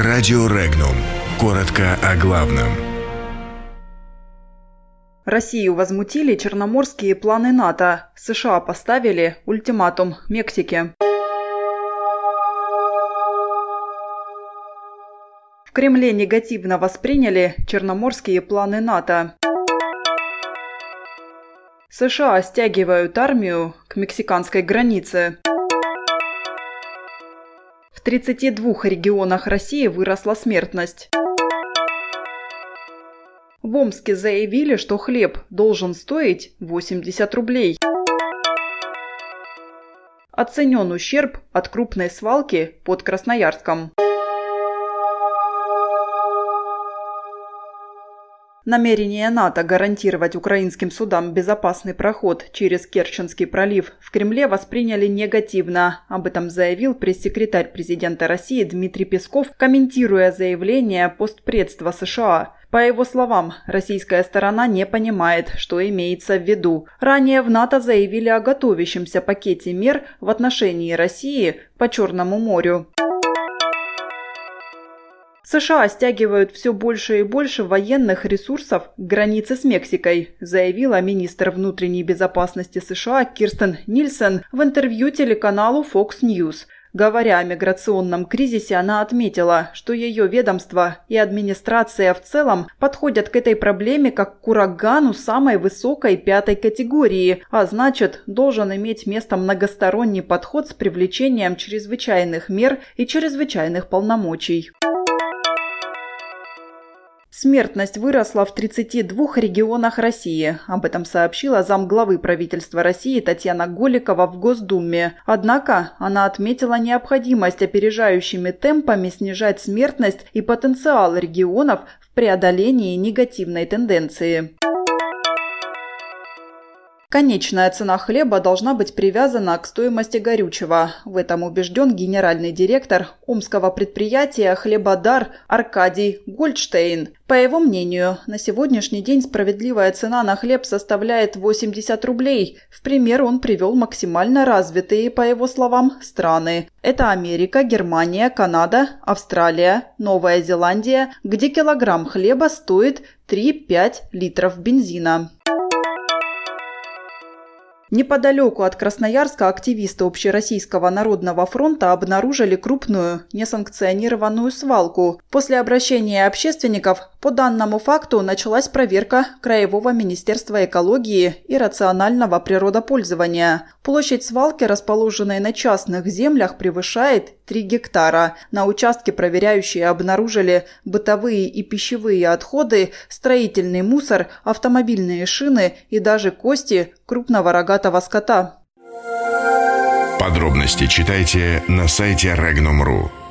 Радио Регнум. Коротко о главном. Россию возмутили черноморские планы НАТО. США поставили ультиматум Мексике. В Кремле негативно восприняли черноморские планы НАТО. США стягивают армию к мексиканской границе. В 32 регионах России выросла смертность. В Омске заявили, что хлеб должен стоить 80 рублей. Оценен ущерб от крупной свалки под Красноярском. Намерение НАТО гарантировать украинским судам безопасный проход через Керченский пролив в Кремле восприняли негативно. Об этом заявил пресс-секретарь президента России Дмитрий Песков, комментируя заявление постпредства США. По его словам, российская сторона не понимает, что имеется в виду. Ранее в НАТО заявили о готовящемся пакете мер в отношении России по Черному морю. США стягивают все больше и больше военных ресурсов к границе с Мексикой, заявила министр внутренней безопасности США Кирстен Нильсон в интервью телеканалу Fox News. Говоря о миграционном кризисе, она отметила, что ее ведомство и администрация в целом подходят к этой проблеме как к урагану самой высокой пятой категории, а значит, должен иметь место многосторонний подход с привлечением чрезвычайных мер и чрезвычайных полномочий. Смертность выросла в 32 регионах России. Об этом сообщила замглавы правительства России Татьяна Голикова в Госдуме. Однако она отметила необходимость опережающими темпами снижать смертность и потенциал регионов в преодолении негативной тенденции. Конечная цена хлеба должна быть привязана к стоимости горючего. В этом убежден генеральный директор омского предприятия «Хлебодар» Аркадий Гольдштейн. По его мнению, на сегодняшний день справедливая цена на хлеб составляет 80 рублей. В пример он привел максимально развитые, по его словам, страны. Это Америка, Германия, Канада, Австралия, Новая Зеландия, где килограмм хлеба стоит 3-5 литров бензина. Неподалеку от Красноярска активисты Общероссийского народного фронта обнаружили крупную несанкционированную свалку. После обращения общественников по данному факту началась проверка Краевого министерства экологии и рационального природопользования. Площадь свалки, расположенной на частных землях, превышает 3 гектара. На участке проверяющие обнаружили бытовые и пищевые отходы, строительный мусор, автомобильные шины и даже кости крупного рогатого скота. Подробности читайте на сайте Regnum.ru.